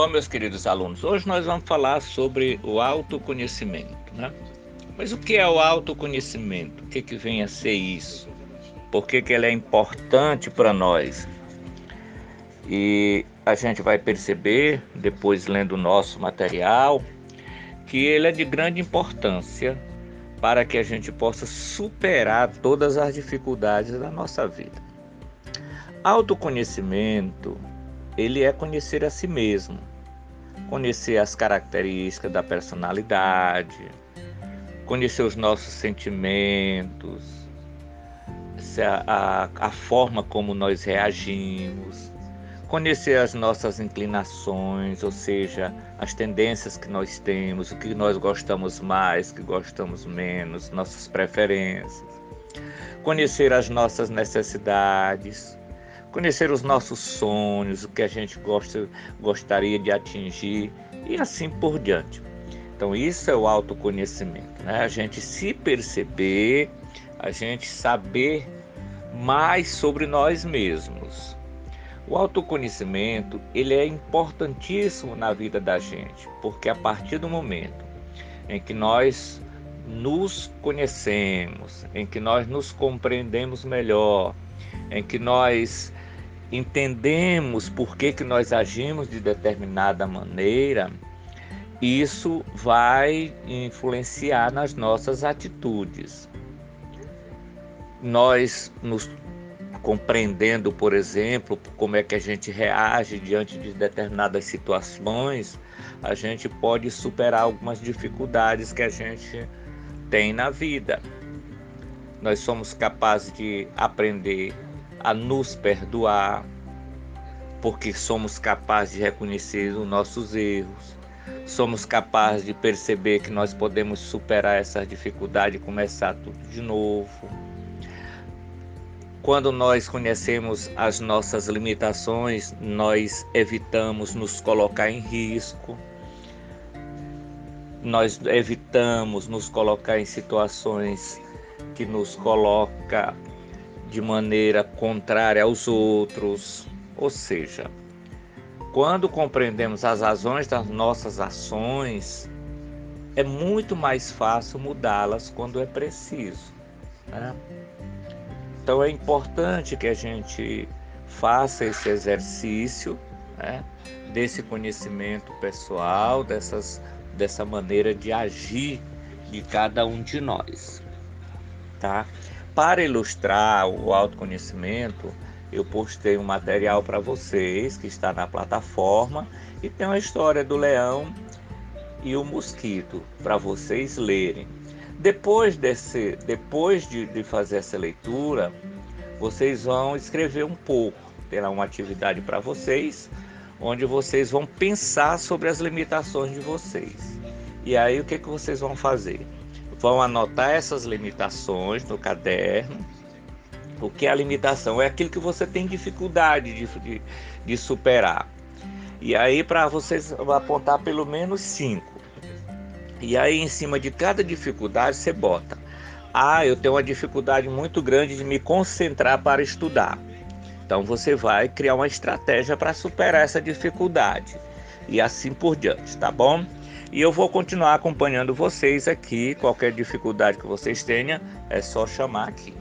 Bom, meus queridos alunos, hoje nós vamos falar sobre o autoconhecimento, né? Mas o que é o autoconhecimento? O que, que vem a ser isso? Por que, que ele é importante para nós? E a gente vai perceber, depois lendo o nosso material, que ele é de grande importância para que a gente possa superar todas as dificuldades da nossa vida. Autoconhecimento ele é conhecer a si mesmo, conhecer as características da personalidade, conhecer os nossos sentimentos, a, a, a forma como nós reagimos, conhecer as nossas inclinações, ou seja, as tendências que nós temos, o que nós gostamos mais, o que gostamos menos, nossas preferências, conhecer as nossas necessidades, conhecer os nossos sonhos, o que a gente gosta, gostaria de atingir e assim por diante. Então, isso é o autoconhecimento, né? A gente se perceber, a gente saber mais sobre nós mesmos. O autoconhecimento, ele é importantíssimo na vida da gente, porque a partir do momento em que nós nos conhecemos, em que nós nos compreendemos melhor, em que nós entendemos por que, que nós agimos de determinada maneira, isso vai influenciar nas nossas atitudes. Nós nos compreendendo, por exemplo, como é que a gente reage diante de determinadas situações, a gente pode superar algumas dificuldades que a gente tem na vida. Nós somos capazes de aprender a nos perdoar, porque somos capazes de reconhecer os nossos erros, somos capazes de perceber que nós podemos superar essa dificuldade e começar tudo de novo. Quando nós conhecemos as nossas limitações, nós evitamos nos colocar em risco, nós evitamos nos colocar em situações que nos coloca de maneira contrária aos outros. Ou seja, quando compreendemos as razões das nossas ações, é muito mais fácil mudá-las quando é preciso. Né? Então é importante que a gente faça esse exercício né, desse conhecimento pessoal, dessas, dessa maneira de agir de cada um de nós. Tá? Para ilustrar o autoconhecimento, eu postei um material para vocês que está na plataforma e tem uma história do leão e o mosquito para vocês lerem. Depois, desse, depois de, de fazer essa leitura, vocês vão escrever um pouco. Terá uma atividade para vocês, onde vocês vão pensar sobre as limitações de vocês. E aí o que, que vocês vão fazer? Vão anotar essas limitações no caderno. O que é a limitação? É aquilo que você tem dificuldade de, de, de superar. E aí, para vocês apontar pelo menos cinco. E aí, em cima de cada dificuldade, você bota: Ah, eu tenho uma dificuldade muito grande de me concentrar para estudar. Então, você vai criar uma estratégia para superar essa dificuldade. E assim por diante, tá bom? E eu vou continuar acompanhando vocês aqui. Qualquer dificuldade que vocês tenham, é só chamar aqui.